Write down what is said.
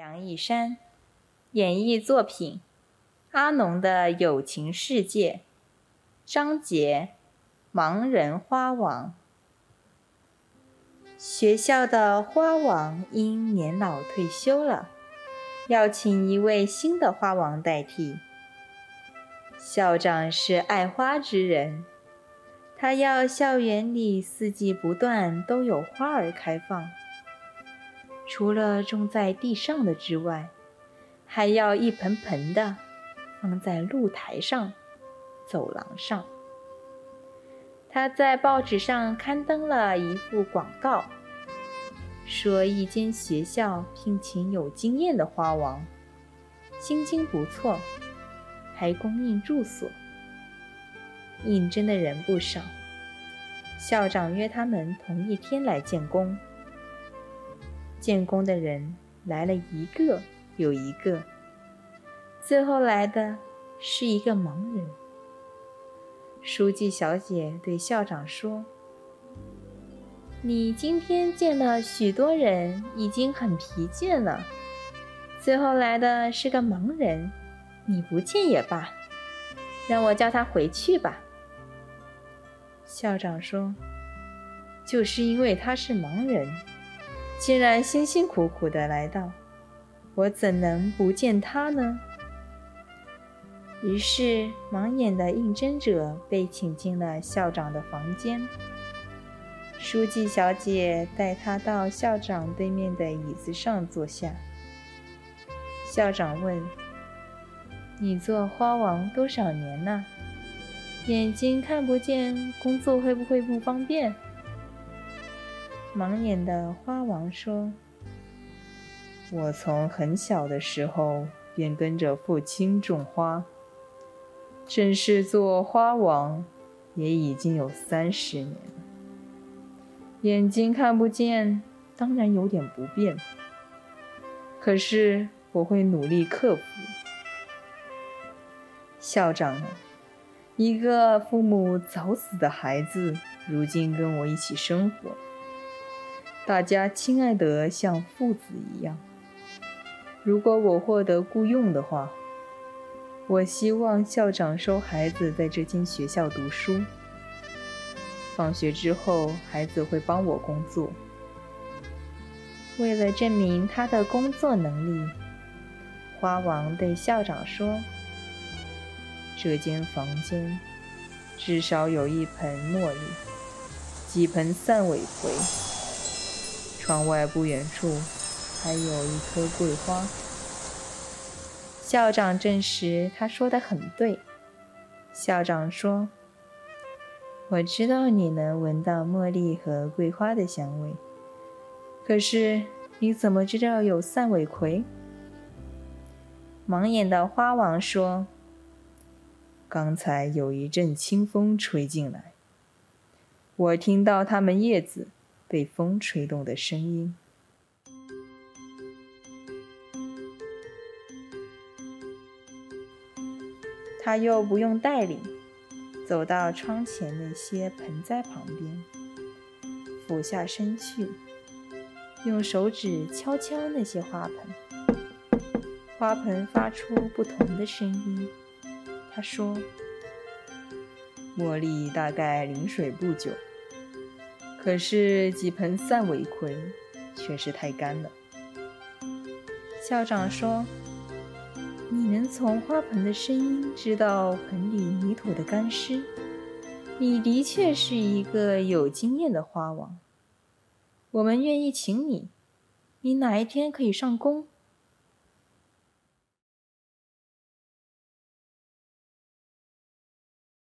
梁一山演绎作品《阿农的友情世界》章节《盲人花王》。学校的花王因年老退休了，要请一位新的花王代替。校长是爱花之人，他要校园里四季不断都有花儿开放。除了种在地上的之外，还要一盆盆的放在露台上、走廊上。他在报纸上刊登了一幅广告，说一间学校聘请有经验的花王，薪金不错，还供应住所。应征的人不少，校长约他们同一天来见工。建工的人来了一个又一个，最后来的是一个盲人。书记小姐对校长说：“你今天见了许多人，已经很疲倦了。最后来的是个盲人，你不见也罢，让我叫他回去吧。”校长说：“就是因为他是盲人。”既然辛辛苦苦的来到，我怎能不见他呢？于是，盲眼的应征者被请进了校长的房间。书记小姐带他到校长对面的椅子上坐下。校长问：“你做花王多少年了？眼睛看不见，工作会不会不方便？”盲眼的花王说：“我从很小的时候便跟着父亲种花，正式做花王也已经有三十年了。眼睛看不见，当然有点不便，可是我会努力克服。”校长？一个父母早死的孩子，如今跟我一起生活。大家亲爱的像父子一样。如果我获得雇佣的话，我希望校长收孩子在这间学校读书。放学之后，孩子会帮我工作。为了证明他的工作能力，花王对校长说：“这间房间至少有一盆茉莉，几盆散尾葵。”窗外不远处还有一棵桂花。校长证实他说的很对。校长说：“我知道你能闻到茉莉和桂花的香味，可是你怎么知道有散尾葵？”盲眼的花王说：“刚才有一阵清风吹进来，我听到它们叶子。”被风吹动的声音。他又不用带领，走到窗前那些盆栽旁边，俯下身去，用手指敲敲那些花盆，花盆发出不同的声音。他说：“茉莉大概临水不久。”可是几盆散尾葵却是太干了。校长说：“你能从花盆的声音知道盆里泥土的干湿，你的确是一个有经验的花王。我们愿意请你，你哪一天可以上工？”